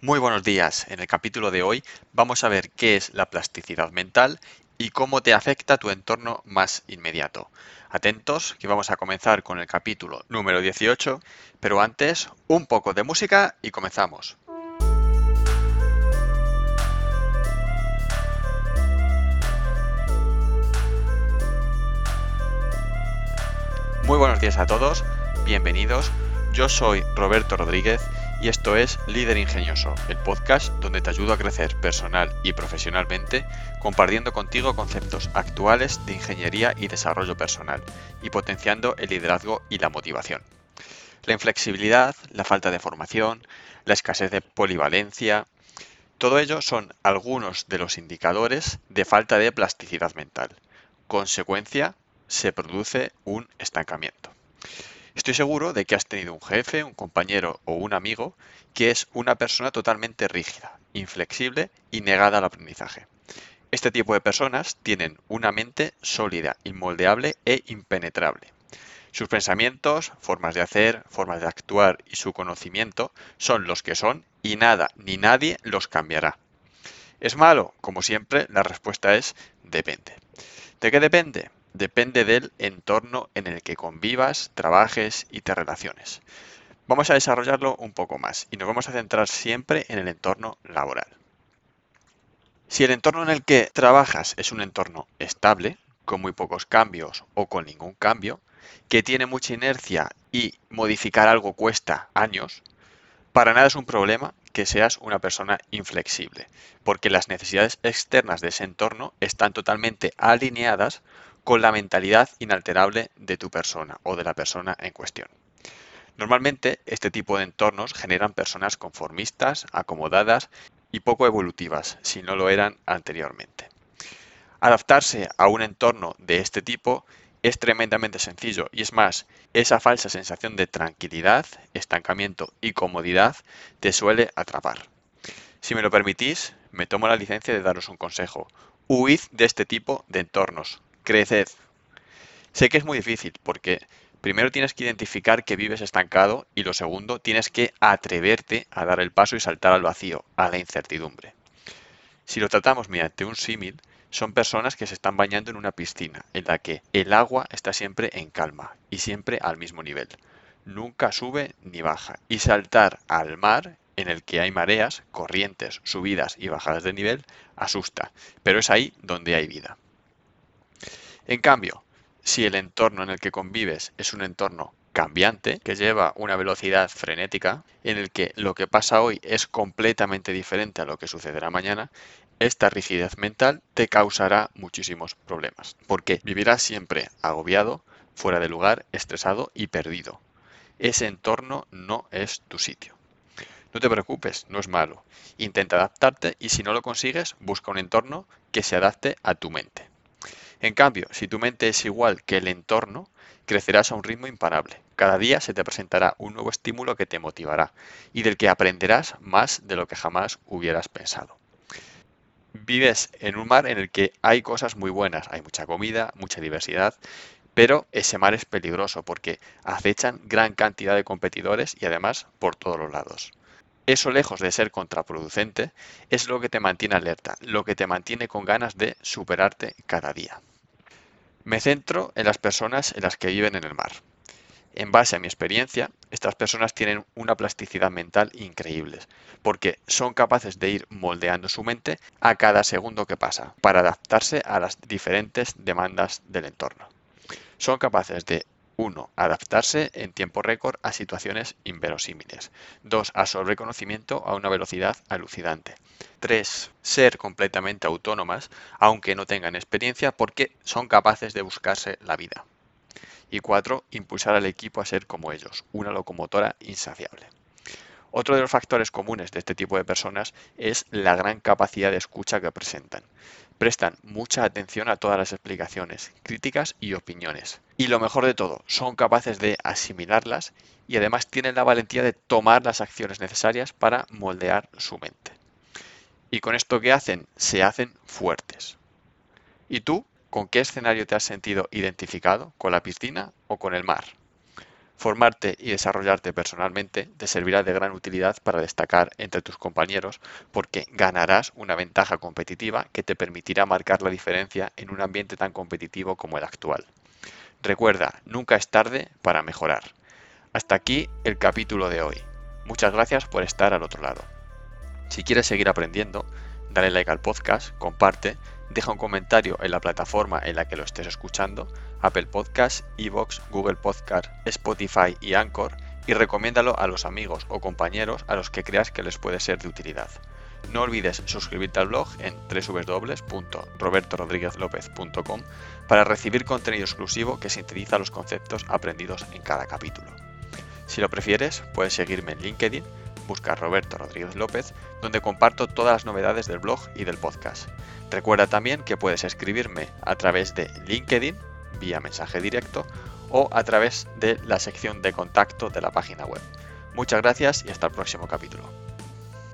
Muy buenos días. En el capítulo de hoy vamos a ver qué es la plasticidad mental y cómo te afecta tu entorno más inmediato. Atentos, que vamos a comenzar con el capítulo número 18, pero antes un poco de música y comenzamos. Muy buenos días a todos, bienvenidos. Yo soy Roberto Rodríguez y esto es Líder Ingenioso, el podcast donde te ayudo a crecer personal y profesionalmente compartiendo contigo conceptos actuales de ingeniería y desarrollo personal y potenciando el liderazgo y la motivación. La inflexibilidad, la falta de formación, la escasez de polivalencia, todo ello son algunos de los indicadores de falta de plasticidad mental. Consecuencia, se produce un estancamiento. Estoy seguro de que has tenido un jefe, un compañero o un amigo que es una persona totalmente rígida, inflexible y negada al aprendizaje. Este tipo de personas tienen una mente sólida, inmoldeable e impenetrable. Sus pensamientos, formas de hacer, formas de actuar y su conocimiento son los que son y nada ni nadie los cambiará. ¿Es malo? Como siempre, la respuesta es depende. ¿De qué depende? Depende del entorno en el que convivas, trabajes y te relaciones. Vamos a desarrollarlo un poco más y nos vamos a centrar siempre en el entorno laboral. Si el entorno en el que trabajas es un entorno estable, con muy pocos cambios o con ningún cambio, que tiene mucha inercia y modificar algo cuesta años, para nada es un problema que seas una persona inflexible, porque las necesidades externas de ese entorno están totalmente alineadas con la mentalidad inalterable de tu persona o de la persona en cuestión. Normalmente este tipo de entornos generan personas conformistas, acomodadas y poco evolutivas, si no lo eran anteriormente. Adaptarse a un entorno de este tipo es tremendamente sencillo y es más, esa falsa sensación de tranquilidad, estancamiento y comodidad te suele atrapar. Si me lo permitís, me tomo la licencia de daros un consejo. Huid de este tipo de entornos, creced. Sé que es muy difícil porque primero tienes que identificar que vives estancado y lo segundo tienes que atreverte a dar el paso y saltar al vacío, a la incertidumbre. Si lo tratamos mediante un símil, son personas que se están bañando en una piscina en la que el agua está siempre en calma y siempre al mismo nivel. Nunca sube ni baja. Y saltar al mar en el que hay mareas, corrientes, subidas y bajadas de nivel, asusta. Pero es ahí donde hay vida. En cambio, si el entorno en el que convives es un entorno cambiante, que lleva una velocidad frenética, en el que lo que pasa hoy es completamente diferente a lo que sucederá mañana, esta rigidez mental te causará muchísimos problemas, porque vivirás siempre agobiado, fuera de lugar, estresado y perdido. Ese entorno no es tu sitio. No te preocupes, no es malo. Intenta adaptarte y si no lo consigues, busca un entorno que se adapte a tu mente. En cambio, si tu mente es igual que el entorno, crecerás a un ritmo imparable. Cada día se te presentará un nuevo estímulo que te motivará y del que aprenderás más de lo que jamás hubieras pensado. Vives en un mar en el que hay cosas muy buenas, hay mucha comida, mucha diversidad, pero ese mar es peligroso porque acechan gran cantidad de competidores y además por todos los lados. Eso lejos de ser contraproducente es lo que te mantiene alerta, lo que te mantiene con ganas de superarte cada día. Me centro en las personas en las que viven en el mar. En base a mi experiencia, estas personas tienen una plasticidad mental increíble, porque son capaces de ir moldeando su mente a cada segundo que pasa, para adaptarse a las diferentes demandas del entorno. Son capaces de 1. Adaptarse en tiempo récord a situaciones inverosímiles. 2. Absorber conocimiento a una velocidad alucinante. 3. Ser completamente autónomas, aunque no tengan experiencia, porque son capaces de buscarse la vida. Y 4. Impulsar al equipo a ser como ellos, una locomotora insaciable. Otro de los factores comunes de este tipo de personas es la gran capacidad de escucha que presentan prestan mucha atención a todas las explicaciones, críticas y opiniones. Y lo mejor de todo, son capaces de asimilarlas y además tienen la valentía de tomar las acciones necesarias para moldear su mente. Y con esto que hacen, se hacen fuertes. ¿Y tú, con qué escenario te has sentido identificado? ¿Con la piscina o con el mar? Formarte y desarrollarte personalmente te servirá de gran utilidad para destacar entre tus compañeros porque ganarás una ventaja competitiva que te permitirá marcar la diferencia en un ambiente tan competitivo como el actual. Recuerda, nunca es tarde para mejorar. Hasta aquí el capítulo de hoy. Muchas gracias por estar al otro lado. Si quieres seguir aprendiendo, dale like al podcast, comparte, deja un comentario en la plataforma en la que lo estés escuchando, Apple Podcasts, Evox, Google Podcast, Spotify y Anchor, y recomiéndalo a los amigos o compañeros a los que creas que les puede ser de utilidad. No olvides suscribirte al blog en www.robertorodriguezlopez.com para recibir contenido exclusivo que sintetiza los conceptos aprendidos en cada capítulo. Si lo prefieres, puedes seguirme en LinkedIn, busca Roberto Rodríguez López, donde comparto todas las novedades del blog y del podcast. Recuerda también que puedes escribirme a través de LinkedIn, vía mensaje directo, o a través de la sección de contacto de la página web. Muchas gracias y hasta el próximo capítulo.